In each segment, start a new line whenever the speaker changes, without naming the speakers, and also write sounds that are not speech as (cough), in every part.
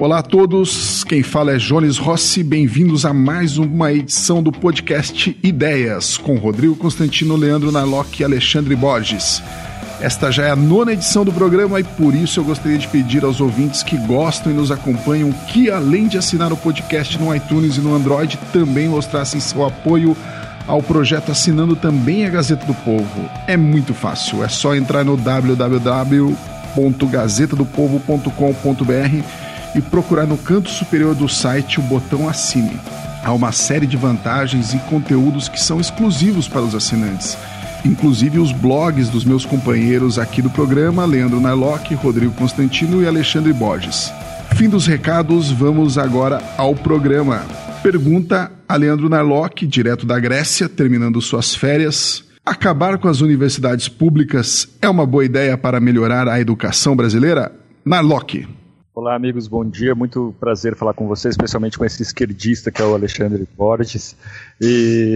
Olá a todos, quem fala é Jones Rossi, bem-vindos a mais uma edição do podcast Ideias, com Rodrigo Constantino, Leandro Narlock e Alexandre Borges. Esta já é a nona edição do programa e por isso eu gostaria de pedir aos ouvintes que gostam e nos acompanham que, além de assinar o podcast no iTunes e no Android, também mostrassem seu apoio ao projeto assinando também a Gazeta do Povo. É muito fácil, é só entrar no www.gazetadopovo.com.br e procurar no canto superior do site o botão Assine. Há uma série de vantagens e conteúdos que são exclusivos para os assinantes, inclusive os blogs dos meus companheiros aqui do programa, Leandro Narlock, Rodrigo Constantino e Alexandre Borges. Fim dos recados, vamos agora ao programa. Pergunta a Leandro Narlock, direto da Grécia, terminando suas férias. Acabar com as universidades públicas é uma boa ideia para melhorar a educação brasileira? Narlock.
Olá, amigos, bom dia. Muito prazer falar com vocês, especialmente com esse esquerdista que é o Alexandre Borges. E...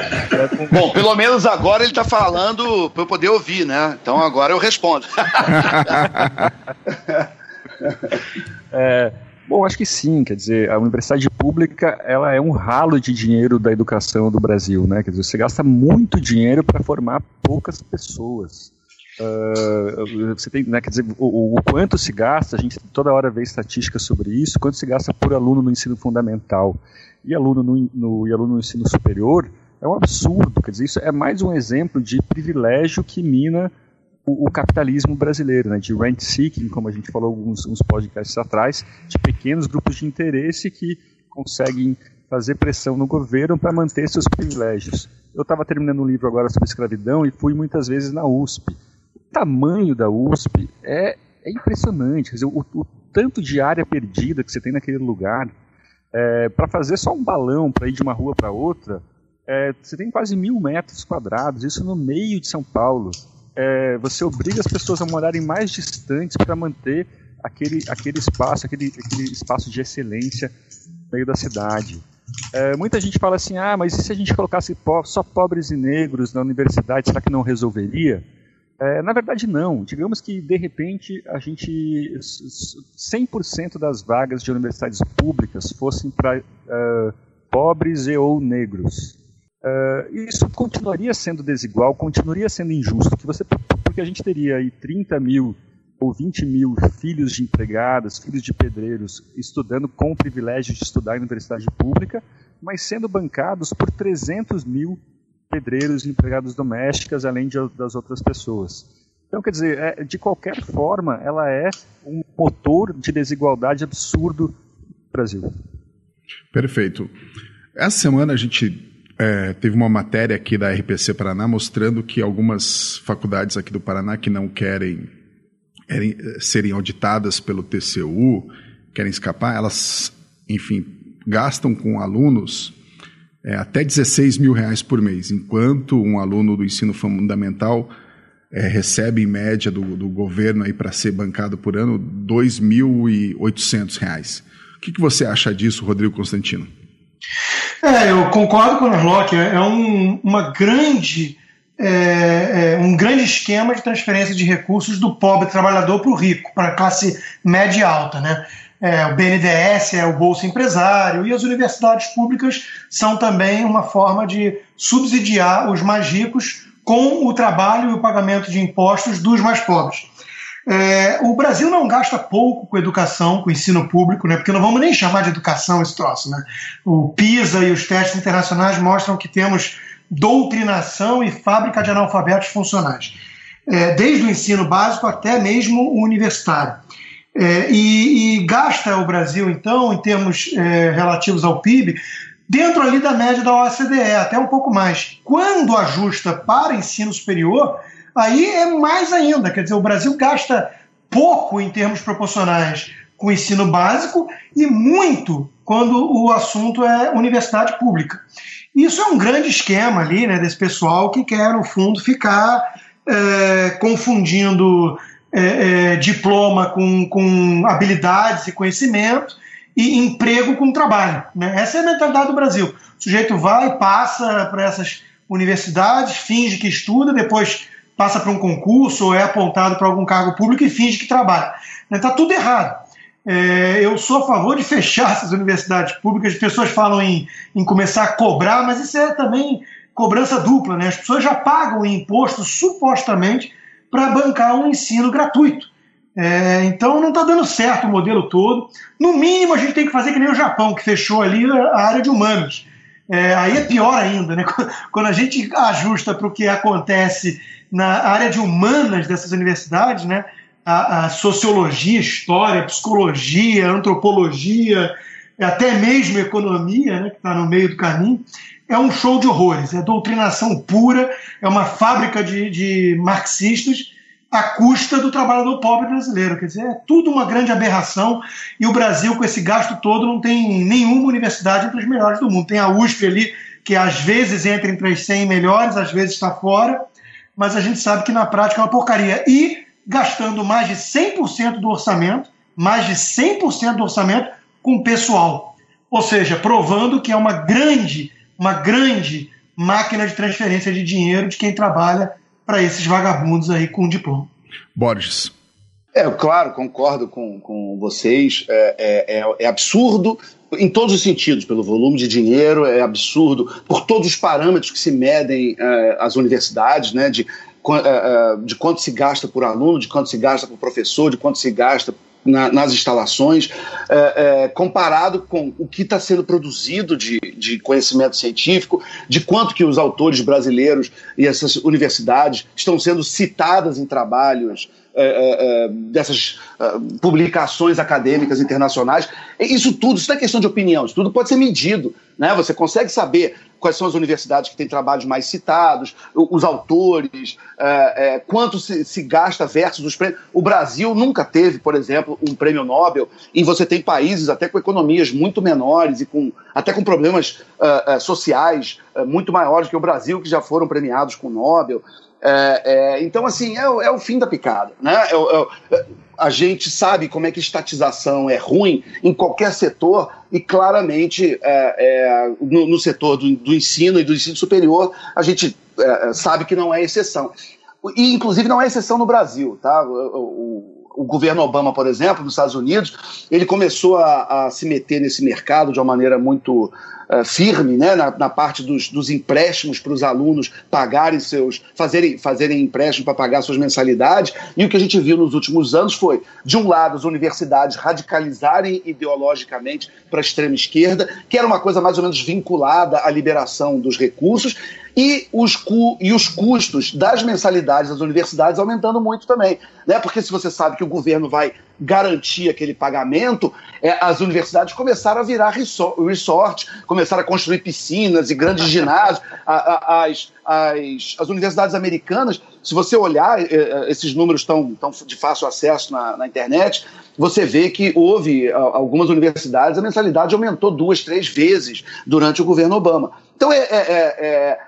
(laughs)
bom, pelo menos agora ele está falando para eu poder ouvir, né? Então agora eu respondo. (laughs)
é, bom, acho que sim. Quer dizer, a universidade pública ela é um ralo de dinheiro da educação do Brasil, né? Quer dizer, você gasta muito dinheiro para formar poucas pessoas. Uh, você tem, né, quer dizer, o, o, quanto se gasta, a gente toda hora vê estatísticas sobre isso, quanto se gasta por aluno no ensino fundamental e aluno no, no, e aluno no ensino superior, é um absurdo. Quer dizer, isso é mais um exemplo de privilégio que mina o, o capitalismo brasileiro, né, de rent seeking, como a gente falou alguns uns podcasts atrás, de pequenos grupos de interesse que conseguem fazer pressão no governo para manter seus privilégios. Eu estava terminando um livro agora sobre escravidão e fui muitas vezes na USP tamanho da USP é, é impressionante. Quer dizer, o, o, tanto de área perdida que você tem naquele lugar, é, para fazer só um balão para ir de uma rua para outra, é, você tem quase mil metros quadrados, isso no meio de São Paulo. É, você obriga as pessoas a morarem mais distantes para manter aquele, aquele espaço, aquele, aquele espaço de excelência no meio da cidade. É, muita gente fala assim, ah, mas e se a gente colocasse só pobres e negros na universidade, será que não resolveria? É, na verdade, não. Digamos que, de repente, a gente 100% das vagas de universidades públicas fossem para uh, pobres e ou negros. Uh, isso continuaria sendo desigual, continuaria sendo injusto, que você, porque a gente teria aí 30 mil ou 20 mil filhos de empregadas, filhos de pedreiros, estudando com o privilégio de estudar em universidade pública, mas sendo bancados por 300 mil pedreiros e empregados domésticas, além de, das outras pessoas. Então, quer dizer, é, de qualquer forma, ela é um motor de desigualdade absurdo no Brasil.
Perfeito. Essa semana a gente é, teve uma matéria aqui da RPC Paraná mostrando que algumas faculdades aqui do Paraná que não querem, querem serem auditadas pelo TCU, querem escapar, elas, enfim, gastam com alunos é, até 16 mil reais por mês, enquanto um aluno do ensino fundamental é, recebe em média do, do governo aí para ser bancado por ano 2.800 reais. O que, que você acha disso, Rodrigo Constantino?
É, eu concordo com o Narlock, é, é um, uma grande, é, é, um grande esquema de transferência de recursos do pobre trabalhador para o rico, para a classe média e alta. Né? É, o BNDES é o Bolsa Empresário e as universidades públicas são também uma forma de subsidiar os mais ricos com o trabalho e o pagamento de impostos dos mais pobres. É, o Brasil não gasta pouco com educação, com ensino público, né, porque não vamos nem chamar de educação esse troço. Né? O PISA e os testes internacionais mostram que temos doutrinação e fábrica de analfabetos funcionais, é, desde o ensino básico até mesmo o universitário. É, e, e, gasta o Brasil, então, em termos é, relativos ao PIB, dentro ali da média da OCDE, até um pouco mais. Quando ajusta para ensino superior, aí é mais ainda. Quer dizer, o Brasil gasta pouco em termos proporcionais com o ensino básico e muito quando o assunto é universidade pública. Isso é um grande esquema ali, né, desse pessoal que quer, no fundo, ficar é, confundindo é, é, diploma com, com habilidades e conhecimento e emprego com trabalho. Né? Essa é a mentalidade do Brasil. O sujeito vai, passa para essas universidades, finge que estuda, depois passa para um concurso ou é apontado para algum cargo público e finge que trabalha. Está tudo errado. É, eu sou a favor de (laughs) fechar essas universidades públicas. As pessoas falam em, em começar a cobrar, mas isso é também cobrança dupla, né? As pessoas já pagam imposto supostamente para bancar um ensino gratuito. É, então não está dando certo o modelo todo. No mínimo, a gente tem que fazer que nem o Japão, que fechou ali a área de humanos. É, aí é pior ainda, né? (laughs) Quando a gente ajusta para o que acontece na área de humanas dessas universidades, né? A, a sociologia, história, psicologia, antropologia, até mesmo economia, né? que está no meio do caminho, é um show de horrores, é doutrinação pura, é uma fábrica de, de marxistas à custa do trabalhador pobre brasileiro. Quer dizer, é tudo uma grande aberração e o Brasil, com esse gasto todo, não tem nenhuma universidade entre as melhores do mundo. Tem a USP ali, que às vezes entra entre as 100 melhores, às vezes está fora, mas a gente sabe que na prática é uma porcaria. E gastando mais de 100% do orçamento, mais de 100% do orçamento com pessoal. Ou seja, provando que é uma grande, uma grande máquina de transferência de dinheiro de quem trabalha para esses vagabundos aí com diploma.
Borges.
É, claro, concordo com, com vocês. É, é, é, é, absurdo em todos os sentidos, pelo volume de dinheiro, é absurdo por todos os parâmetros que se medem é, as universidades, né, de, é, de quanto se gasta por aluno, de quanto se gasta por professor, de quanto se gasta na, nas instalações, é, é, comparado com o que está sendo produzido de, de conhecimento científico, de quanto que os autores brasileiros e essas universidades estão sendo citadas em trabalhos é, é, é dessas publicações acadêmicas internacionais. Isso tudo, isso não é questão de opinião, isso tudo pode ser medido. Né? Você consegue saber quais são as universidades que têm trabalhos mais citados, os autores, quanto se, gasta versus os prêmios. O Brasil nunca teve, por exemplo, um prêmio Nobel, e você tem países até com economias muito menores e com até com problemas sociais muito maiores que o Brasil, que já foram premiados com Nobel. Então, assim, é, é, o fim da picada. Né? É, é, a gente sabe como é que estatização é ruim em qualquer setor e claramente é, é, no, no, setor do, do, ensino e do ensino superior a gente é, sabe que não é exceção. E inclusive não é exceção no Brasil, tá? O, o, o governo Obama, por exemplo, nos Estados Unidos, ele começou a, a se meter nesse mercado de uma maneira muito uh, firme né, na, na parte dos, dos empréstimos para os alunos pagarem seus, fazerem, fazerem empréstimo para pagar suas mensalidades. E o que a gente viu nos últimos anos foi, de um lado, as universidades radicalizarem ideologicamente para a extrema esquerda, que era uma coisa mais ou menos vinculada à liberação dos recursos, e os, cu e os custos das mensalidades das universidades aumentando muito também. Né? Porque se você sabe que o governo vai garantir aquele pagamento, é, as universidades começaram a virar resort, começaram a construir piscinas e grandes (laughs) ginásios. A, a, as, as, as universidades americanas, se você olhar, é, é, esses números estão, estão de fácil acesso na, na internet, você vê que houve algumas universidades, a mensalidade aumentou duas, três vezes durante o governo Obama. Então é, é, é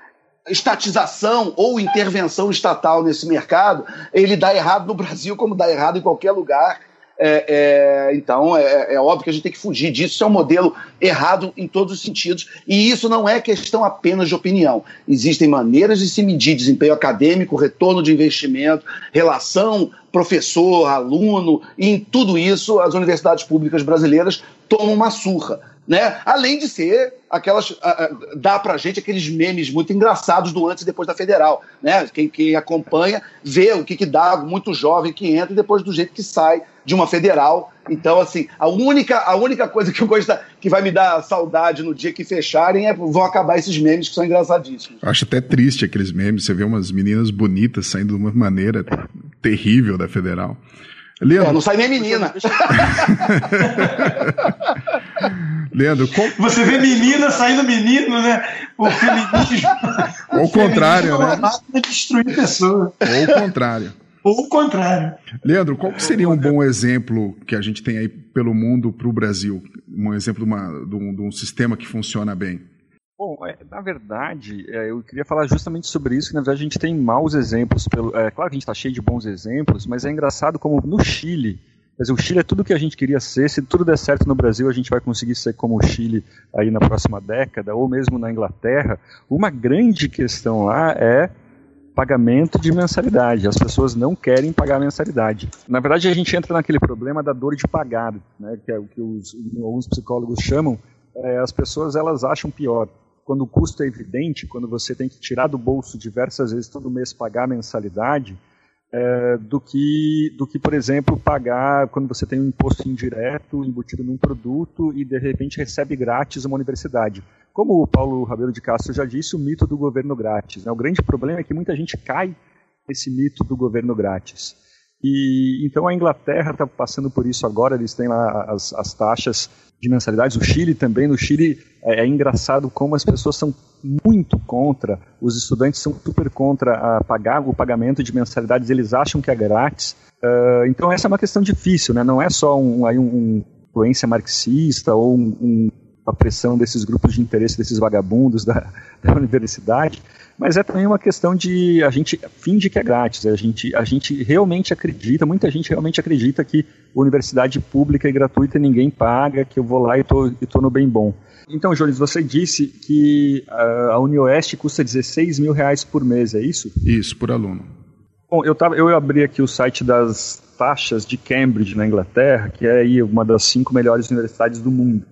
estatização ou intervenção estatal nesse mercado, ele dá errado no Brasil como dá errado em qualquer lugar. É, é, então, é, é, óbvio que a gente tem que fugir disso. Isso é um modelo errado em todos os sentidos. E isso não é questão apenas de opinião. Existem maneiras de se medir desempenho acadêmico, retorno de investimento, relação professor-aluno, e em tudo isso as universidades públicas brasileiras tomam uma surra né? Além de ser aquelas. Uh, uh, dá pra gente aqueles memes muito engraçados do antes e depois da federal. Né? Quem, quem acompanha vê o que, que dá muito jovem que entra e depois do jeito que sai de uma federal. Então, assim, a única, a única coisa que eu gosto que vai me dar saudade no dia que fecharem é vão acabar esses memes que são engraçadíssimos.
Acho até triste aqueles memes. Você vê umas meninas bonitas saindo de uma maneira terrível da federal.
Leandro... É, não sai nem menina. (laughs)
Leandro, qual...
você vê menina saindo menino, né? O feminismo. (laughs)
Ou o contrário, né?
É destruir pessoa.
Ou o contrário.
Ou o contrário.
Leandro, qual seria um bom exemplo que a gente tem aí pelo mundo para o Brasil? Um exemplo de, uma, de, um, de um sistema que funciona bem?
Bom, é, na verdade, é, eu queria falar justamente sobre isso, que na verdade a gente tem maus exemplos. Pelo, é claro que a gente está cheio de bons exemplos, mas é engraçado como no Chile, dizer, o Chile é tudo que a gente queria ser, se tudo der certo no Brasil, a gente vai conseguir ser como o Chile aí na próxima década, ou mesmo na Inglaterra. Uma grande questão lá é pagamento de mensalidade. As pessoas não querem pagar mensalidade. Na verdade, a gente entra naquele problema da dor de pagar, né, que é o que os, alguns psicólogos chamam. É, as pessoas elas acham pior quando o custo é evidente, quando você tem que tirar do bolso diversas vezes todo mês pagar mensalidade, é, do que, do que, por exemplo, pagar quando você tem um imposto indireto embutido num produto e de repente recebe grátis uma universidade. Como o Paulo Rabelo de Castro já disse, o mito do governo grátis. Né? O grande problema é que muita gente cai nesse mito do governo grátis. E então a Inglaterra está passando por isso agora, eles têm lá as, as taxas de mensalidades, o Chile também, no Chile é, é, engraçado como as pessoas são muito contra, os estudantes são super contra a pagar o pagamento de mensalidades, eles acham que é grátis, uh, então essa é uma questão difícil, né? não é só um, aí um, influência marxista ou um, um, a pressão desses grupos de interesse, desses vagabundos da, (laughs) da universidade, mas é também uma questão de a gente finge que é grátis, a gente, a gente realmente acredita, muita gente realmente acredita que universidade pública é gratuita e ninguém paga, que eu vou lá e estou no bem bom. Então, Jones, você disse que a UniOeste custa 16 mil reais por mês, é isso?
Isso, por aluno.
Bom, eu, tava, eu abri aqui o site das taxas de Cambridge, na Inglaterra, que é aí uma das cinco melhores universidades do mundo.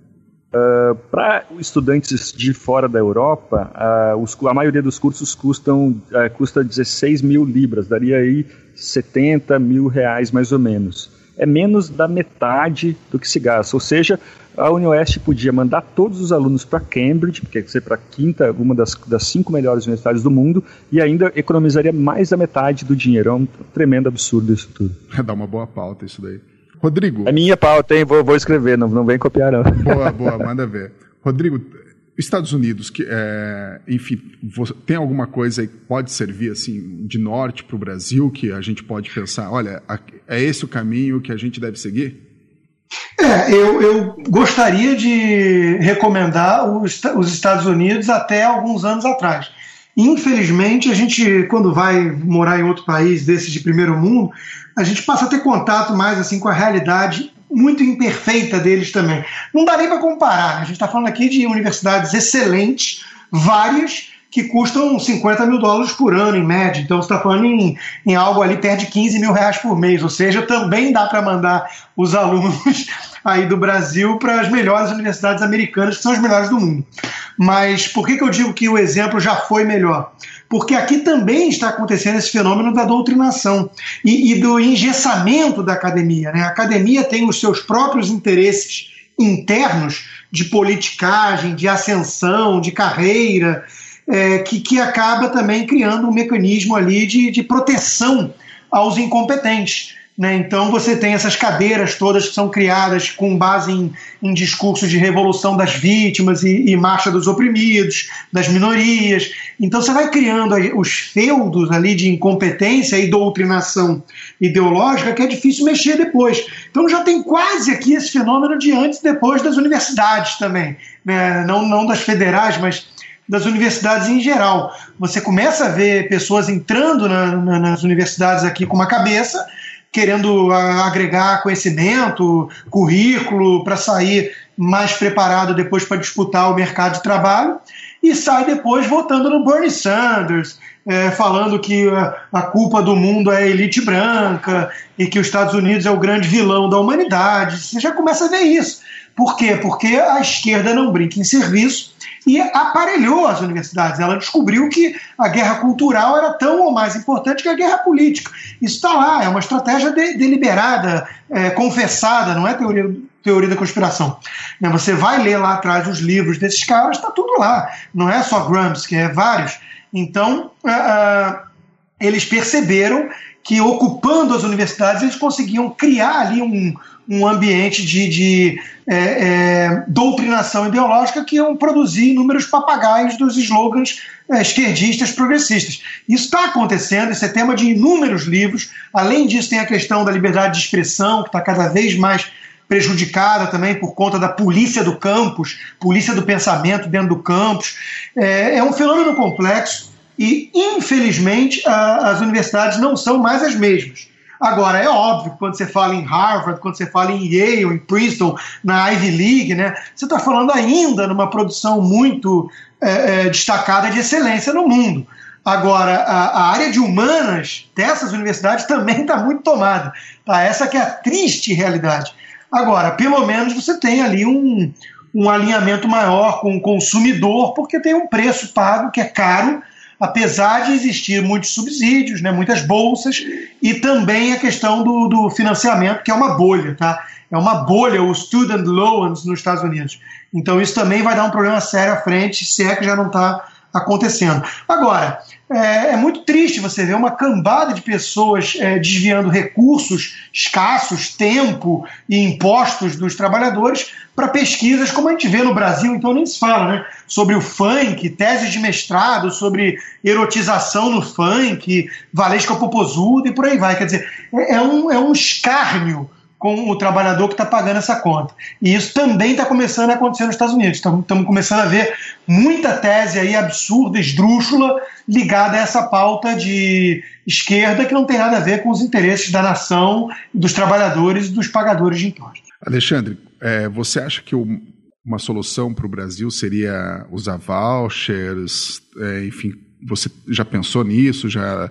Uh, Para estudantes de fora da Europa, uh, os, a maioria dos cursos custam uh, custa 16 mil libras, daria aí 70 mil reais mais ou menos. É menos da metade do que se gasta. Ou seja, a UniOeste podia mandar todos os alunos para Cambridge, que quer para a quinta, uma das, das cinco melhores universidades do mundo, e ainda economizaria mais da metade do dinheiro. É um tremendo absurdo isso tudo. (laughs)
Dá uma boa pauta isso daí. Rodrigo.
É minha pauta, hein? Vou, vou escrever, não, não vem copiar, não.
Boa, (laughs) boa, manda ver. Rodrigo, Estados Unidos, que, é, enfim, tem alguma coisa que pode servir assim de norte para o Brasil que a gente pode pensar, olha, é esse o caminho que a gente deve seguir?
É, eu, eu gostaria de recomendar os, os Estados Unidos até alguns anos atrás. Infelizmente, a gente, quando vai morar em outro país desse de primeiro mundo, a gente passa a ter contato mais assim com a realidade muito imperfeita deles também. Não dá nem para comparar. Né? A gente está falando aqui de universidades excelentes, várias, que custam 50 mil dólares por ano, em média. Então, você está falando em, em algo ali perto de 15 mil reais por mês. Ou seja, também dá para mandar os alunos aí do Brasil para as melhores universidades americanas, que são as melhores do mundo. Mas por que, que eu digo que o exemplo já foi melhor? porque aqui também está acontecendo esse fenômeno da doutrinação e, e do engessamento da academia. Né? A academia tem os seus próprios interesses internos de politicagem, de ascensão, de carreira, é, que, que acaba também criando um mecanismo ali de, de proteção aos incompetentes. Né? Então você tem essas cadeiras todas que são criadas com base em, em discursos de revolução das vítimas e, e, marcha dos oprimidos, das minorias. Então você vai criando os feudos ali de incompetência e doutrinação ideológica que é difícil mexer depois. Então já tem quase aqui esse fenômeno de antes e depois das universidades também, né? não, não das federais, mas das universidades em geral. Você começa a ver pessoas entrando na, na, nas universidades aqui com uma cabeça querendo agregar conhecimento, currículo, para sair mais preparado depois para disputar o mercado de trabalho, e sai depois votando no Bernie Sanders, é, falando que a, a, culpa do mundo é a elite branca e que os Estados Unidos é o grande vilão da humanidade. Você já começa a ver isso. Por quê? Porque a esquerda não brinca em serviço e aparelhou as universidades. Ela descobriu que a guerra cultural era tão ou mais importante que a guerra política. Isso está lá, é uma estratégia de, deliberada, é, confessada, não é teoria, teoria da conspiração. Né, você vai ler lá atrás os livros desses caras, está tudo lá. Não é só Gramsci, é vários. Então, uh, uh, eles perceberam que ocupando as universidades eles conseguiam criar ali um, um ambiente de, de é, é, doutrinação ideológica que iam produzir inúmeros papagaios dos slogans é, esquerdistas progressistas. Isso está acontecendo, isso é tema de inúmeros livros. Além disso, tem a questão da liberdade de expressão, que está cada vez mais prejudicada também por conta da polícia do campus, polícia do pensamento dentro do campus. É, é um fenômeno complexo e, infelizmente, a, as universidades não são mais as mesmas. Agora, é óbvio quando você fala em Harvard, quando você fala em Yale, em Princeton, na Ivy League, né, você está falando ainda numa produção muito é, é, destacada de excelência no mundo. Agora, a, a, área de humanas dessas universidades também está muito tomada. Tá? Essa que é a triste realidade. Agora, pelo menos você tem ali um, um alinhamento maior com o consumidor, porque tem um preço pago que é caro, apesar de existir muitos subsídios, né, muitas bolsas, e também a questão do, do financiamento, que é uma bolha. Tá? É uma bolha, o student loans nos Estados Unidos. Então isso também vai dar um problema sério à frente, se é que já não está acontecendo. Agora, é, é, muito triste você ver uma cambada de pessoas é, desviando recursos escassos, tempo e impostos dos trabalhadores para pesquisas, como a gente vê no Brasil, então nem se fala, né? Sobre o funk, teses de mestrado, sobre erotização no funk, Valesca Popozuda e por aí vai. Quer dizer, é, é um, é um escárnio com o trabalhador que está pagando essa conta. E isso também está começando a acontecer nos Estados Unidos. Estamos começando a ver muita tese aí absurda, esdrúxula, ligada a essa pauta de esquerda que não tem nada a ver com os interesses da nação, dos trabalhadores e dos pagadores de impostos.
Alexandre, é, você acha que o, uma solução para o Brasil seria usar vouchers? É, enfim, você já pensou nisso? Já,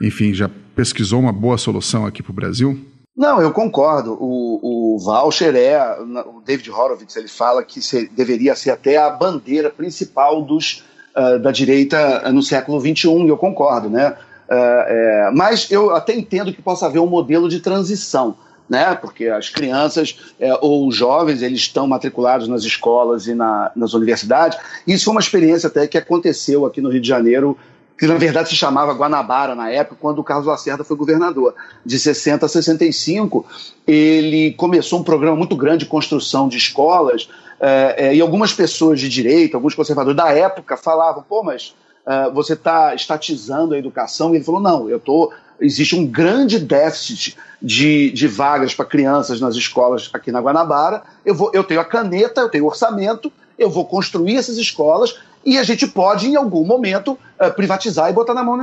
enfim, já pesquisou uma boa solução aqui para o Brasil?
Não, eu concordo. O, o voucher é. O David Horowitz ele fala que se, deveria ser até a bandeira principal dos, uh, da direita no século XXI, e eu concordo, né? Uh, é, mas eu até entendo que possa haver um modelo de transição. Né? Porque as crianças é, ou os jovens eles estão matriculados nas escolas e na, nas universidades. Isso foi uma experiência até que aconteceu aqui no Rio de Janeiro que na verdade se chamava Guanabara na época, quando o Carlos Lacerda foi governador. De 60 a 65, ele começou um programa muito grande de construção de escolas, é, é, e algumas pessoas de direita, alguns conservadores da época falavam, pô, mas é, você está estatizando a educação? E ele falou, não, eu estou existe um grande déficit de, de vagas para crianças nas escolas aqui na Guanabara. Eu, vou, eu tenho a caneta, eu tenho orçamento, eu vou construir essas escolas e a gente pode, em algum momento, uh, privatizar e botar na mão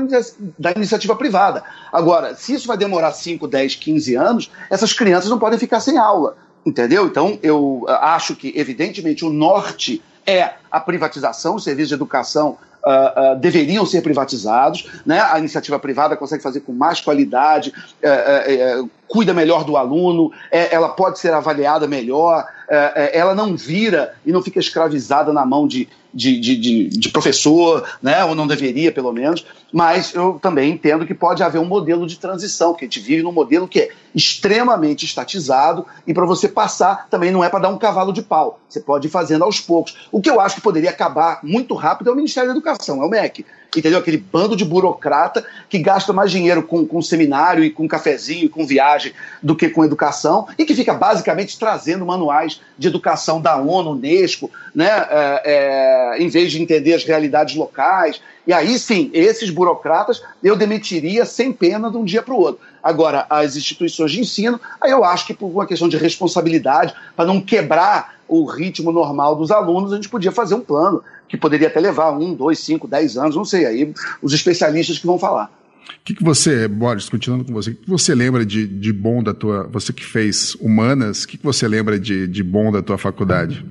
da iniciativa privada. Agora, se isso vai demorar 5, 10, 15 anos, essas crianças não podem ficar sem aula. Entendeu? Então, eu uh, acho que, evidentemente, o norte é a privatização, os serviços de educação Uh, uh, deveriam ser privatizados, né? a iniciativa privada consegue fazer com mais qualidade, uh, cuida melhor do aluno, é, ela pode ser avaliada melhor, é, ela não vira e não fica escravizada na mão de, de, de, de, de professor, né? ou não deveria, pelo menos. Mas eu também entendo que pode haver um modelo de transição, que a gente vive num modelo que é extremamente estatizado e para você passar também não é para dar um cavalo de pau. Você pode ir fazendo aos poucos. O que eu acho que poderia acabar muito rápido é o Ministério da Educação, é o MEC entendeu? Aquele bando de burocrata que gasta mais dinheiro com, com seminário e com cafezinho e com viagem do que com educação e que fica basicamente trazendo manuais de educação da ONU, Unesco, né? É, é, em vez de entender as realidades locais. E aí sim, esses burocratas eu demitiria sem pena de um dia para o outro. Agora, as instituições de ensino, aí eu acho que por uma questão de responsabilidade, para não quebrar o ritmo normal dos alunos, a gente podia fazer um plano que poderia até levar um, dois, cinco, dez anos, não sei, aí os especialistas que vão falar.
O que, que você, Boris, continuando com você, o que você lembra de, de bom da tua. Você que fez humanas, o que, que você lembra de, de bom da tua faculdade?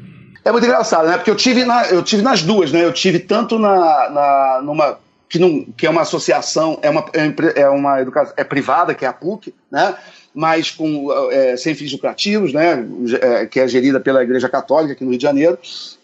É muito engraçado, né? Porque eu tive, na, eu tive nas duas, né? Eu tive tanto na, na numa que, não, que é uma associação, é uma, é uma educação é privada, que é a PUC, né? Mas com, é, sem fins lucrativos, né? É, que é gerida pela Igreja Católica aqui no Rio de Janeiro,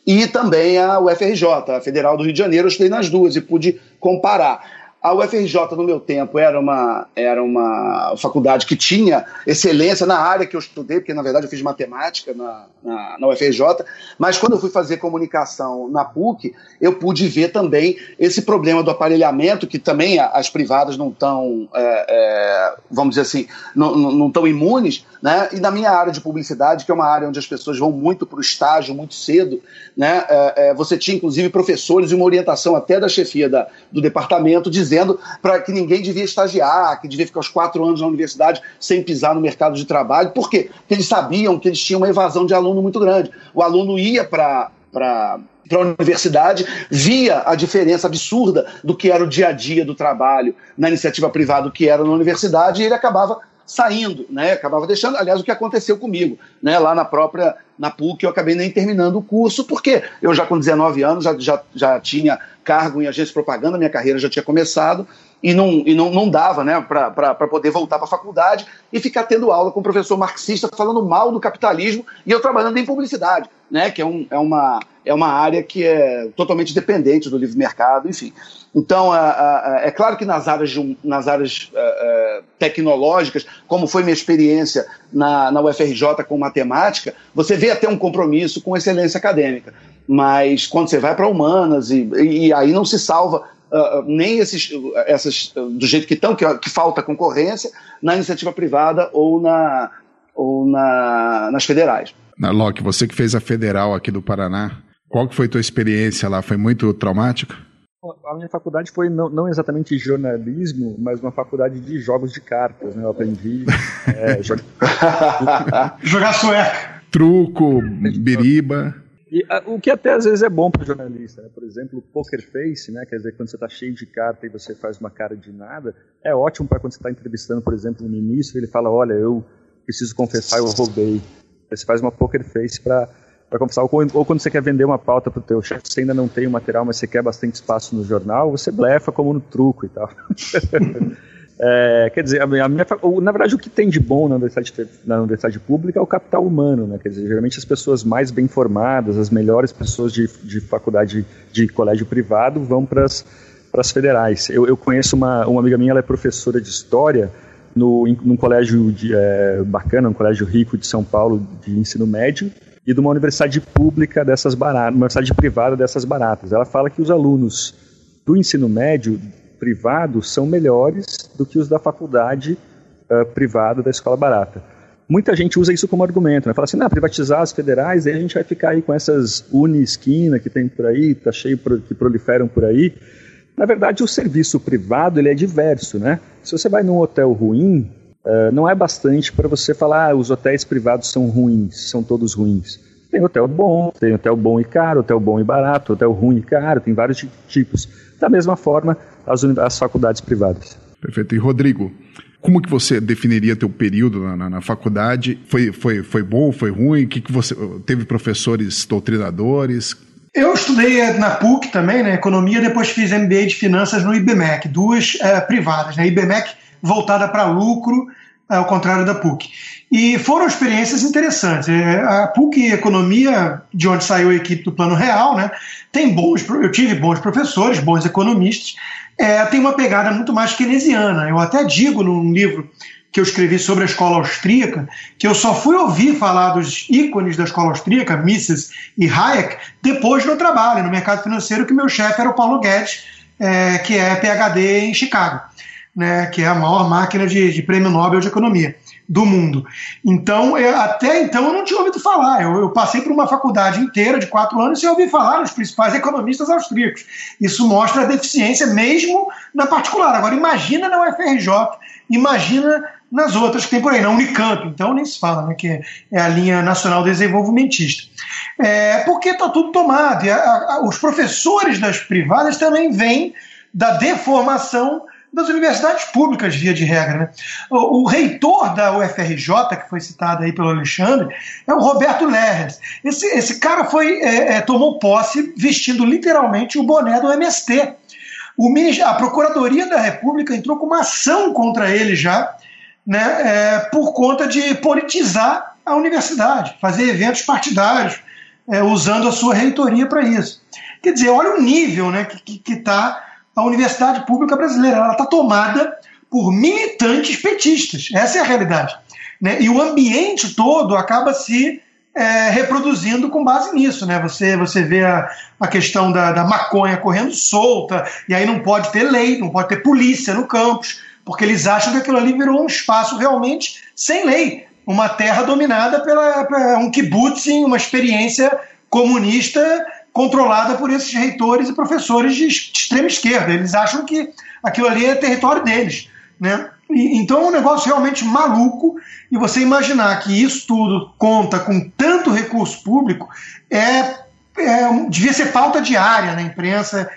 e também a UFRJ, a Federal do Rio de Janeiro, eu estudei nas duas e pude comparar. A UFRJ, no meu tempo, era uma, era uma faculdade que tinha excelência na área que eu estudei, porque, na verdade, eu fiz matemática na, na, na UFRJ, mas quando eu fui fazer comunicação na PUC, eu pude ver também esse problema do aparelhamento, que também as privadas não estão, é, é, vamos dizer assim, não estão imunes, né? e na minha área de publicidade, que é uma área onde as pessoas vão muito para o estágio muito cedo, né? É, é, você tinha, inclusive, professores e uma orientação até da chefia da, do departamento dizendo dizendo para que ninguém devia estagiar, que devia ficar os quatro anos na universidade sem pisar no mercado de trabalho. Por quê? Porque eles sabiam que eles tinham uma evasão de aluno muito grande. O aluno ia para para a universidade, via a diferença absurda do que era o dia a dia do trabalho na iniciativa privada, do que era na universidade, e ele acabava saindo, né? Acabava deixando, aliás, o que aconteceu comigo, né? Lá na própria na PUC eu acabei nem terminando o curso, porque eu já com 19 anos já, já, já tinha cargo em agência de propaganda, minha carreira já tinha começado, e não, e não, não dava né, para poder voltar para a faculdade e ficar tendo aula com um professor marxista falando mal do capitalismo e eu trabalhando em publicidade, né, que é, um, é, uma, é uma área que é totalmente dependente do livre mercado, enfim. Então, a, a, é claro que nas áreas, de, nas áreas a, é, é, tecnológicas, como foi minha experiência na, na UFRJ com matemática, você vê até um compromisso com excelência acadêmica. Mas quando você vai para humanas, e, e aí não se salva uh, nem esses, essas, do jeito que estão, que, que, falta concorrência, na iniciativa privada ou, na, ou na, nas federais.
Na Locke, você que fez a federal aqui do Paraná, qual que foi a tua experiência lá? Foi muito traumática?
A minha faculdade foi não, não, exatamente jornalismo, mas uma faculdade de jogos de cartas. Né? Eu aprendi (laughs) é, (laughs)
jogar sueca.
Truco, biriba.
E, a, o que até às vezes é bom para jornalista, né? por exemplo, o poker face, né? quer dizer, quando você está cheio de carta e você faz uma cara de nada, é ótimo para quando você está entrevistando, por exemplo, um ministro, ele fala, olha, eu preciso confessar, eu roubei. Você faz uma poker face para para confessar, ou, ou, quando você quer vender uma pauta para o teu chefe, você ainda não tem o material, mas você quer bastante espaço no jornal, você blefa como no truco e tal. (laughs) É, quer dizer, a minha, na verdade, o que tem de bom na universidade, na universidade pública é o capital humano, né? Quer dizer, geralmente as pessoas mais bem formadas, as melhores pessoas de, de faculdade, de colégio privado, vão para as federais. Eu, eu, conheço uma, uma amiga minha, ela é professora de história no, em, num colégio de, é, bacana, um colégio rico de São Paulo de ensino médio, e de uma universidade pública dessas baratas, uma universidade privada dessas baratas. Ela fala que os alunos do ensino médio privados são melhores do que os da faculdade uh, privada da escola barata. Muita gente usa isso como argumento, né? Fala assim, não, privatizar as federais, aí a gente vai ficar aí com essas uni-esquina que tem por aí, tá cheio que proliferam por aí. Na verdade, o serviço privado ele é diverso, né? Se você vai num hotel ruim, uh, não é bastante para você falar, ah, os hotéis privados são ruins, são todos ruins. Tem hotel bom, tem hotel bom e caro, hotel bom e barato, hotel ruim e caro, tem vários tipos. Da mesma forma, as, as faculdades privadas.
Perfeito. E Rodrigo, como que você definiria teu período na, na, na, faculdade? Foi, foi, foi bom, foi ruim? Que que você teve professores doutrinadores?
Eu estudei na PUC também, né, economia, depois fiz MBA de finanças no IBMEC, duas é, privadas, né, IBMEC voltada para lucro, é, ao contrário da PUC. E foram experiências interessantes. A PUC Economia, de onde saiu a equipe do Plano Real, né, tem bons, eu tive bons professores, bons economistas, é, tem uma pegada muito mais keynesiana. Eu até digo num livro que eu escrevi sobre a escola austríaca, que eu só fui ouvir falar dos ícones da escola austríaca, Mises e Hayek, depois do trabalho, no mercado financeiro, que meu chefe era o Paulo Guedes, é, que é PhD em Chicago, né, que é a maior máquina de, de prêmio Nobel de Economia do mundo. Então, eu, até então eu não tinha ouvido falar. Eu, eu, passei por uma faculdade inteira de quatro anos sem ouvir falar nos principais economistas austríacos. Isso mostra a deficiência mesmo na particular. Agora, imagina na UFRJ, imagina nas outras que tem por aí, na Unicamp, então nem se fala, né, que é a linha nacional desenvolvimentista. É, porque está tudo tomado. E a, a, os professores das privadas também vêm da deformação das universidades públicas, via de regra. Né? O, o, reitor da UFRJ, que foi citado aí pelo Alexandre, é o Roberto Lerres. Esse, esse cara foi é, é, tomou posse vestindo literalmente o boné do MST. O, a Procuradoria da República entrou com uma ação contra ele já, né, é, por conta de politizar a universidade, fazer eventos partidários, é, usando a sua reitoria para isso. Quer dizer, olha o nível né, que está a universidade pública brasileira. Ela está tomada por militantes petistas. Essa é a realidade. Né? E o ambiente todo acaba se é, reproduzindo com base nisso. Né? Você, você vê a, a questão da, da maconha correndo solta, e aí não pode ter lei, não pode ter polícia no campus, porque eles acham que aquilo ali virou um espaço realmente sem lei. Uma terra dominada pela, pela um kibbutz, uma experiência comunista controlada por esses reitores e professores de extrema esquerda. Eles acham que aquilo ali é território deles. Né? E, então é um negócio realmente maluco. E você imaginar que isso tudo conta com tanto recurso público é, é devia ser pauta diária na imprensa,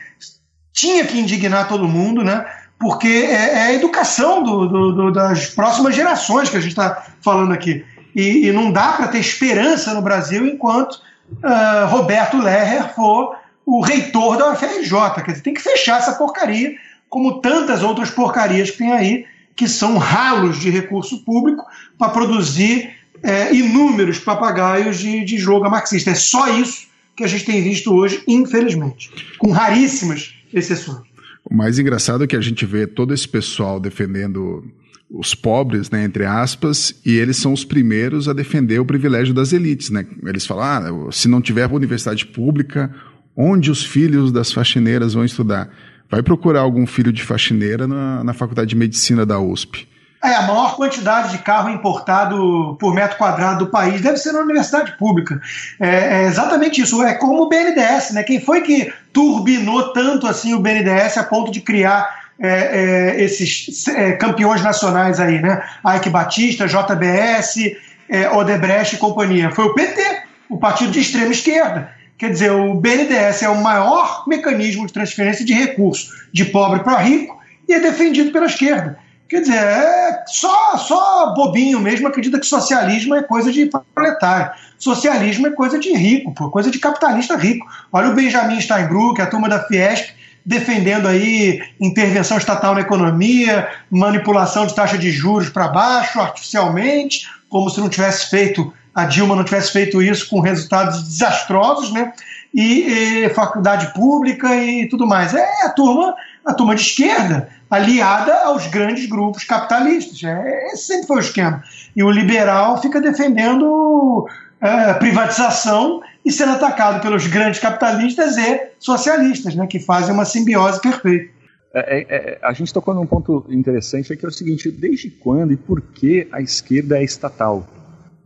tinha que indignar todo mundo, né? porque é, é a educação do, do, do, das próximas gerações que a gente está falando aqui. E, e não dá para ter esperança no Brasil enquanto uh, Roberto Lerrer for o reitor da UFRJ. Quer dizer, tem que fechar essa porcaria, como tantas outras porcarias que tem aí, que são ralos de recurso público para produzir é, inúmeros papagaios de, de jogo marxista. É só isso que a gente tem visto hoje, infelizmente, com raríssimas exceções.
O mais engraçado é que a gente vê todo esse pessoal defendendo os pobres, né, entre aspas, e eles são os primeiros a defender o privilégio das elites, né? Eles falam, ah, se não tiver universidade pública, onde os filhos das faxineiras vão estudar? Vai procurar algum filho de faxineira na, na faculdade de medicina da USP.
É, a maior quantidade de carro importado por metro quadrado do país deve ser na universidade pública. É, é exatamente isso. É como o BNDES, né? Quem foi que turbinou tanto assim o BNDES a ponto de criar é, é, esses é, campeões nacionais aí, né? Ike Batista, JBS, é, Odebrecht e companhia. Foi o PT, o partido de extrema esquerda. Quer dizer, o BNDES é o maior mecanismo de transferência de recursos de pobre para rico e é defendido pela esquerda. Quer dizer, é só, só bobinho mesmo acredita que socialismo é coisa de proletário. Socialismo é coisa de rico, pô, coisa de capitalista rico. Olha o Benjamin Steinbrück, a turma da Fiesp, defendendo aí intervenção estatal na economia, manipulação de taxa de juros para baixo artificialmente, como se não tivesse feito, a Dilma não tivesse feito isso com resultados desastrosos, né? E, e faculdade pública e tudo mais. É a turma, a turma de esquerda aliada aos grandes grupos capitalistas. É, esse sempre foi o esquema. E o liberal fica defendendo é, privatização e sendo atacado pelos grandes capitalistas e socialistas, né, que fazem uma simbiose perfeita.
É, é, é a gente tocou num ponto interessante que é o seguinte: desde quando e por que a esquerda é estatal?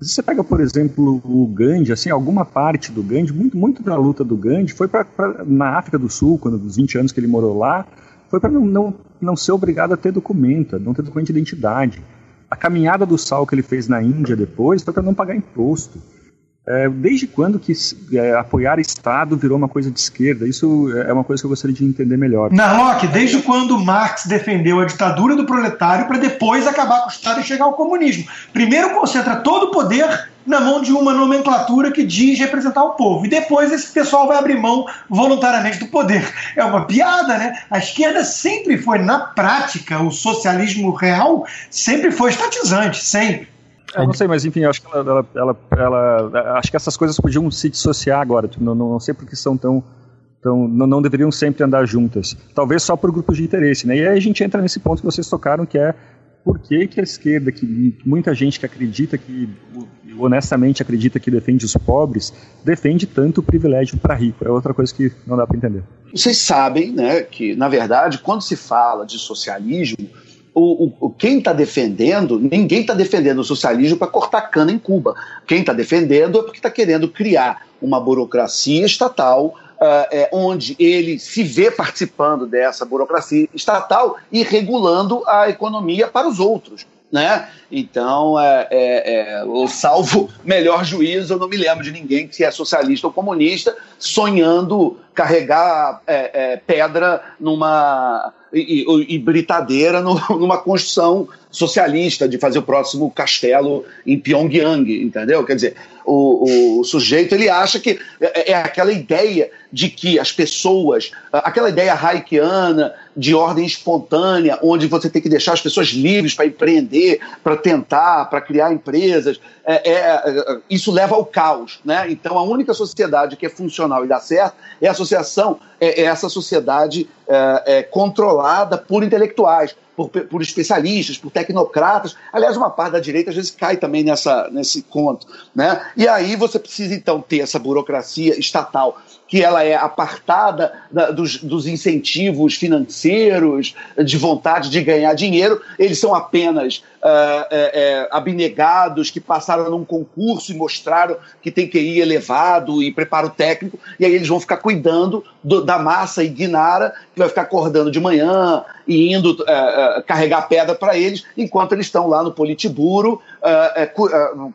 Você pega, por exemplo, o Gandhi, assim, alguma parte do Gandhi, muito, muito da luta do Gandhi foi pra, pra, na África do Sul, quando dos 20 anos que ele morou lá, foi para não, não, não ser obrigado a ter documento, não ter documento de identidade. A caminhada do sal que ele fez na Índia depois foi para não pagar imposto. É, desde quando que é, apoiar Estado virou uma coisa de esquerda? Isso é uma coisa que eu gostaria de entender melhor.
Narlock, desde quando Marx defendeu a ditadura do proletário para depois acabar com o Estado e chegar ao comunismo? Primeiro concentra todo o poder na mão de uma nomenclatura que diz representar o povo. E depois esse pessoal vai abrir mão voluntariamente do poder. É uma piada, né? A esquerda sempre foi, na prática, o socialismo real sempre foi estatizante, sempre.
Eu não sei, mas enfim, acho que ela, ela, ela, ela, acho que essas coisas podiam se dissociar agora. Tipo, não, não, sei porque são tão, tão não, não deveriam sempre andar juntas. Talvez só por grupos de interesse, né? E aí a gente entra nesse ponto que vocês tocaram, que é por que, que a esquerda, que muita gente que acredita que honestamente acredita que defende os pobres, defende tanto o privilégio para rico. É outra coisa que não dá para entender.
Vocês sabem, né, que na verdade, quando se fala de socialismo, o, o, quem está defendendo, ninguém está defendendo o socialismo para cortar cana em Cuba. Quem está defendendo é porque está querendo criar uma burocracia estatal Uh, é, onde ele se vê participando dessa burocracia estatal e regulando a economia para os outros. Né? Então, é, é, é, o salvo (laughs) melhor juízo, eu não me lembro de ninguém que é socialista ou comunista sonhando carregar é, é, pedra numa e, e, e britadeira no, (laughs) numa construção socialista de fazer o próximo castelo em Pyongyang, entendeu? Quer dizer, o, o, sujeito ele acha que é, é, aquela ideia de que as pessoas, aquela ideia haikiana de ordem espontânea, onde você tem que deixar as pessoas livres para empreender, para tentar, para criar empresas, é, é, isso leva ao caos, né? Então a única sociedade que é funcional e dá certo é a associação, é, é essa sociedade é, é, controlada por intelectuais por, por, especialistas, por tecnocratas. Aliás, uma parte da direita às vezes cai também nessa, nesse conto. Né? E aí você precisa então ter essa burocracia estatal que ela é apartada da, dos, dos, incentivos financeiros, de vontade de ganhar dinheiro, eles são apenas uh, é, abnegados que passaram num concurso e mostraram que tem QI elevado e preparo técnico, e aí eles vão ficar cuidando do, da massa ignara, que vai ficar acordando de manhã e indo uh, uh, carregar pedra para eles, enquanto eles estão lá no Politburo,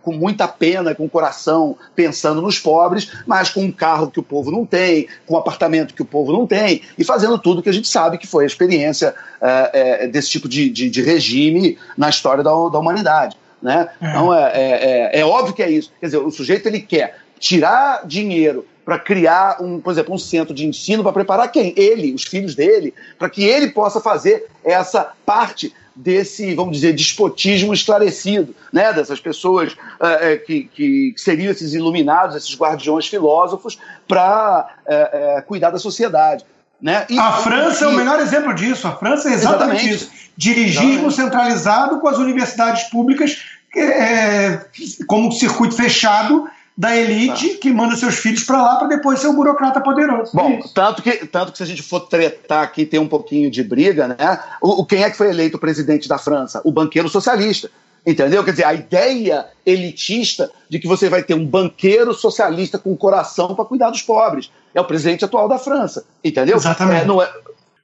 com muita pena, com o coração pensando nos pobres, mas com um carro que o povo não tem, com um apartamento que o povo não tem, e fazendo tudo que a gente sabe que foi a experiência é, é, desse tipo de, de, de, regime na história da, da humanidade. Né? É. Então é, é, é, é óbvio que é isso. Quer dizer, o sujeito ele quer tirar dinheiro para criar, um, por exemplo, um centro de ensino para preparar quem? Ele, os filhos dele, para que ele possa fazer essa parte desse, vamos dizer, despotismo esclarecido, né? dessas pessoas uh, que, que, seriam esses iluminados, esses guardiões filósofos, para uh, uh, cuidar da sociedade. Né?
E, a França e, é o melhor exemplo disso. A França é exatamente, exatamente. isso. Dirigismo exatamente. centralizado com as universidades públicas é, como circuito fechado da elite tá. que manda seus filhos para lá para depois ser um burocrata poderoso.
Bom, é tanto que, tanto que se a gente for tretar aqui, tem um pouquinho de briga, né? O, o, quem é que foi eleito presidente da França? O banqueiro socialista. Entendeu? Quer dizer, a ideia elitista de que você vai ter um banqueiro socialista com coração para cuidar dos pobres. É o presidente atual da França. Entendeu?
Exatamente.
É,
não
é,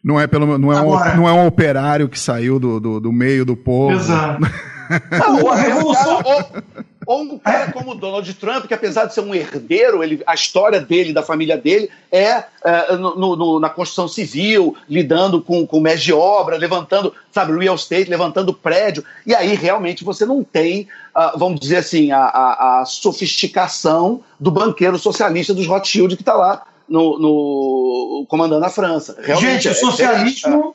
não é, pelo, não, é Agora, um, não é um operário que saiu do, do, do meio do povo.
Exato. (laughs)
Não, a (laughs) revolução. Ou, um cara como Donald Trump, que apesar de ser um herdeiro, ele, a história dele, da família dele, é, é no, no, na construção civil, lidando com, com mestre de obra, levantando, sabe, real estate, levantando prédio. E aí realmente você não tem, uh, vamos dizer assim, a, a, a, sofisticação do banqueiro socialista dos Rothschild que está lá no, no, comandando a França.
Realmente, Gente, o é socialismo,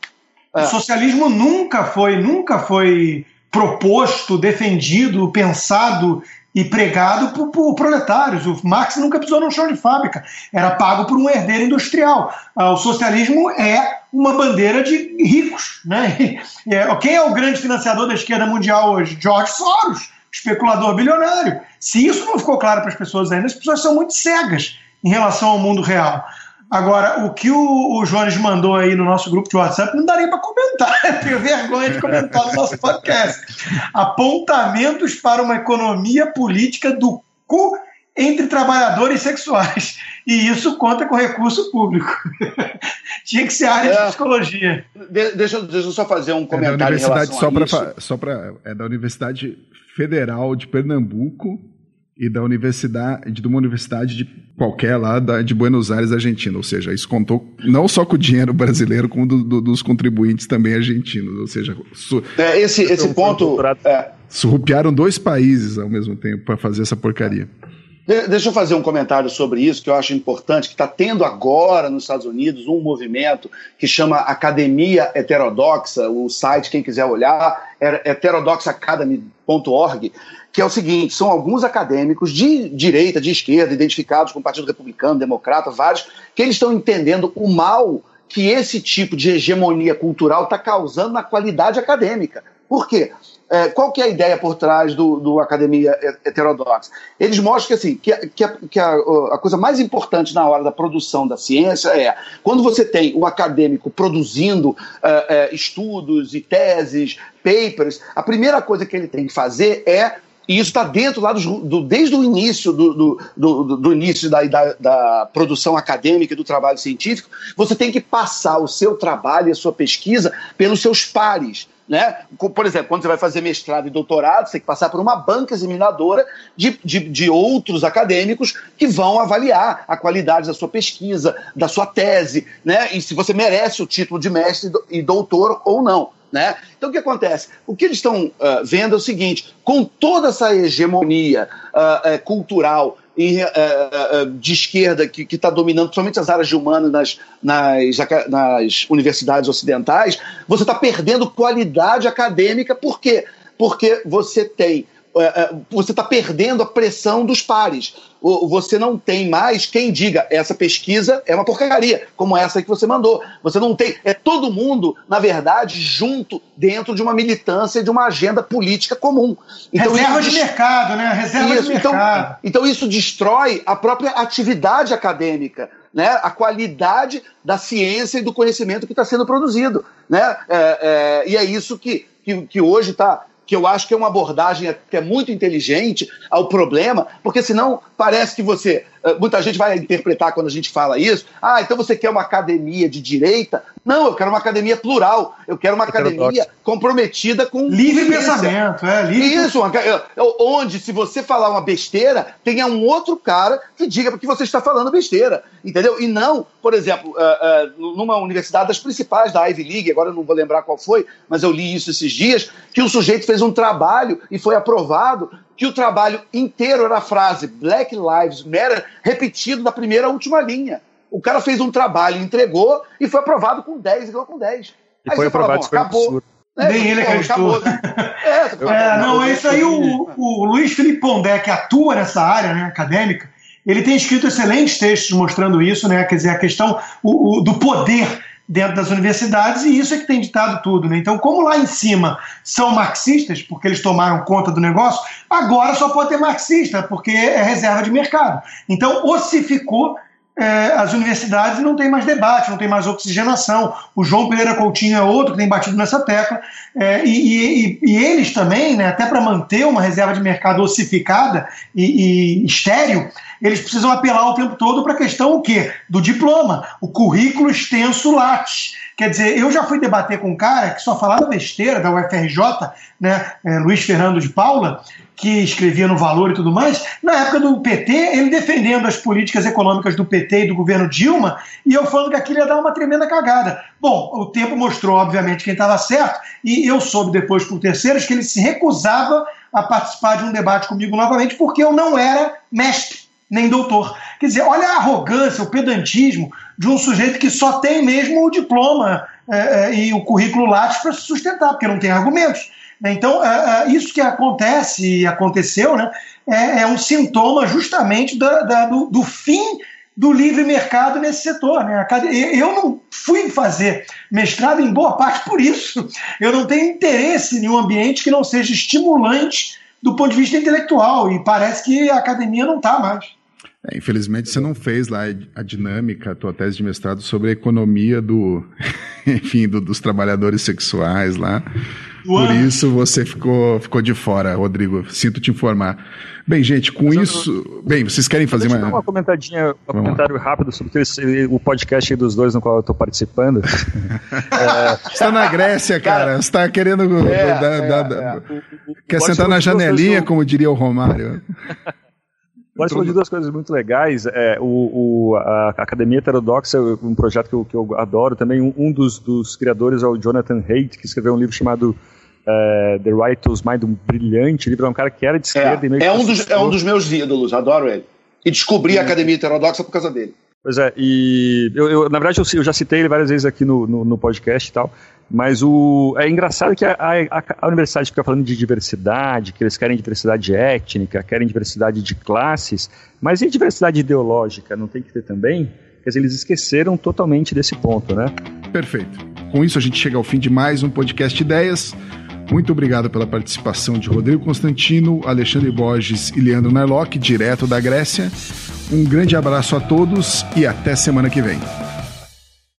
é, é. o socialismo nunca foi, nunca foi proposto, defendido, pensado e pregado por, por, proletários. O Marx nunca pisou num chão de fábrica, era pago por um herdeiro industrial. Ah, o socialismo é uma bandeira de ricos. Né? (laughs) É, quem é o grande financiador da esquerda mundial hoje? George Soros, especulador bilionário. Se isso não ficou claro para as pessoas ainda, as pessoas são muito cegas em relação ao mundo real. Agora, o que o, o Jones mandou aí no nosso grupo de WhatsApp não daria para comentar, (laughs) eu tenho vergonha de comentar no nosso podcast. Apontamentos para uma economia política do cu entre trabalhadores sexuais. E isso conta com recurso público. (laughs) Tinha que ser área é, de psicologia.
Deixa, deixa eu só fazer um comentário. É da universidade,
só para só para é da Universidade Federal de Pernambuco e da universidade, de uma universidade de qualquer lá da, de Buenos Aires, Argentina. Ou seja, isso contou não só com o dinheiro brasileiro, como do, do, dos contribuintes também argentinos. Ou seja,
su, é, esse, esse ponto. É.
Surrupiaram dois países ao mesmo tempo para fazer essa porcaria.
Deixa eu fazer um comentário sobre isso que eu acho importante, que está tendo agora nos Estados Unidos um movimento que chama Academia Heterodoxa, o site, quem quiser olhar, é heterodoxacademy.org, que é o seguinte: são alguns acadêmicos de direita, de esquerda, identificados com o Partido Republicano, Democrata, vários, que eles estão entendendo o mal que esse tipo de hegemonia cultural está causando na qualidade acadêmica. Por quê? É, qual que é a ideia por trás do, do Academia Heterodoxa? Eles mostram que, assim, que, que, a, que a, a, coisa mais importante na hora da produção da ciência é quando você tem o acadêmico produzindo uh, uh, estudos e teses, papers, a primeira coisa que ele tem que fazer é e isso está dentro lá do, desde o início do, do, do início da, da, da, produção acadêmica e do trabalho científico, você tem que passar o seu trabalho e a sua pesquisa pelos seus pares. Né? Por exemplo, quando você vai fazer mestrado e doutorado, você tem que passar por uma banca examinadora de, de, de outros acadêmicos que vão avaliar a qualidade da sua pesquisa, da sua tese, né? e se você merece o título de mestre e doutor ou não. Né? Então o que acontece? O que eles estão uh, vendo é o seguinte: com toda essa hegemonia uh, uh, cultural e, de esquerda que está dominando somente as áreas de humanas nas, nas, nas universidades ocidentais, você está perdendo qualidade acadêmica. Por quê? Porque você tem você está perdendo a pressão dos pares. Você não tem mais quem diga essa pesquisa é uma porcaria, como essa que você mandou. Você não tem. É todo mundo, na verdade, junto dentro de uma militância, de uma agenda política comum.
Então, Reserva de mercado, né? Reserva
isso,
de
então,
mercado.
Então, então isso destrói a própria atividade acadêmica. Né, a qualidade da ciência e do conhecimento que está sendo produzido. Né? É, é, e é isso que, que, que hoje está que eu acho que é uma abordagem até muito inteligente ao problema, porque senão parece que você. Eh, muita gente vai interpretar quando a gente fala isso. Ah, então você quer uma academia de direita? Não, eu quero uma academia plural. Eu quero uma academia comprometida com.
Livre pensamento, é, livre.
Isso, onde, se você falar uma besteira, tenha um outro cara que diga que você está falando besteira. Entendeu? E não, por exemplo, uh, uh, numa universidade das principais da Ivy League, agora eu não vou lembrar qual foi, mas eu li isso esses dias, que o sujeito fez um trabalho e foi aprovado que o trabalho inteiro era a frase Black Lives Matter repetido da primeira à última linha. O cara fez um trabalho, entregou e foi aprovado com 10 igual com 10.
E Aí foi aprovado, fala, acabou.
É, Nem ele acreditou. Né? É, (laughs) é, não, é isso aí o, o Luiz Felipe Pondé, que atua nessa área né, acadêmica, ele tem escrito excelentes textos mostrando isso, né? Quer dizer, a questão o, o, do poder dentro das universidades e isso é que tem ditado tudo. Né? Então, como lá em cima são marxistas, porque eles tomaram conta do negócio, agora só pode ter marxista, porque é reserva de mercado. Então, ossificou é, as universidades não tem mais debate, não tem mais oxigenação. O João Pereira Coutinho é outro que tem batido nessa tecla. É, e, e, e, eles também, né, até para manter uma reserva de mercado ossificada e, e estéreo, eles precisam apelar o tempo todo para a questão o quê? Do diploma, o currículo extenso Lattes. Quer dizer, eu já fui debater com um cara que só falava besteira da UFRJ, né, é, Luiz Fernando de Paula, que escrevia no Valor e tudo mais, na época do PT, ele defendendo as políticas econômicas do PT e do governo Dilma, e eu falando que aquilo ia dar uma tremenda cagada. Bom, o tempo mostrou, obviamente, quem estava certo, e eu soube depois por terceiros que ele se recusava a participar de um debate comigo novamente, porque eu não era mestre, nem doutor. Quer dizer, olha a arrogância, o pedantismo de um sujeito que só tem mesmo o diploma é, é, e o currículo Lattes para se sustentar, porque não tem argumentos. Né? Então, é, isso que acontece e aconteceu né, é, é um sintoma justamente da, da, do, do, fim do livre mercado nesse setor. Né? Eu não fui fazer mestrado em boa parte por isso. Eu não tenho interesse em um ambiente que não seja estimulante do ponto de vista intelectual e parece que a academia não está mais.
É, infelizmente você não fez lá a dinâmica, a tua tese de mestrado sobre a economia do, (laughs) enfim, do, dos trabalhadores sexuais lá. Por isso você ficou, ficou de fora, Rodrigo. Sinto te informar. Bem, gente, com Mas isso. Eu... Bem, vocês querem fazer uma.
uma comentadinha, um comentário lá. rápido sobre o podcast dos dois no qual eu estou participando. (laughs)
é... Você está na Grécia, cara. Você está querendo. É, da, é, da, é. Quer sentar na janelinha, como diria o Romário. (laughs)
Agora, você de duas coisas muito legais. É, o, o, a Academia Heterodoxa, um projeto que eu, que eu adoro também. Um, um dos, dos, criadores é o Jonathan Haidt, que escreveu um livro chamado uh, The Right to Mind, um brilhante livro. É um cara que era de esquerda
é,
e meio
é um, dos, é um dos meus ídolos, adoro ele. E descobri a Academia Heterodoxa por causa dele.
Pois é, e eu, eu na verdade eu, eu, já citei ele várias vezes aqui no, no, no podcast e tal. Mas o, é engraçado que a, a, a, universidade fica falando de diversidade, que eles querem diversidade étnica, querem diversidade de classes, mas e diversidade ideológica? Não tem que ter também? Quer dizer, eles esqueceram totalmente desse ponto, né?
Perfeito. Com isso, a gente chega ao fim de mais um podcast Ideias. Muito obrigado pela participação de Rodrigo Constantino, Alexandre Borges e Leandro Narlock, direto da Grécia. Um grande abraço a todos e até semana que vem.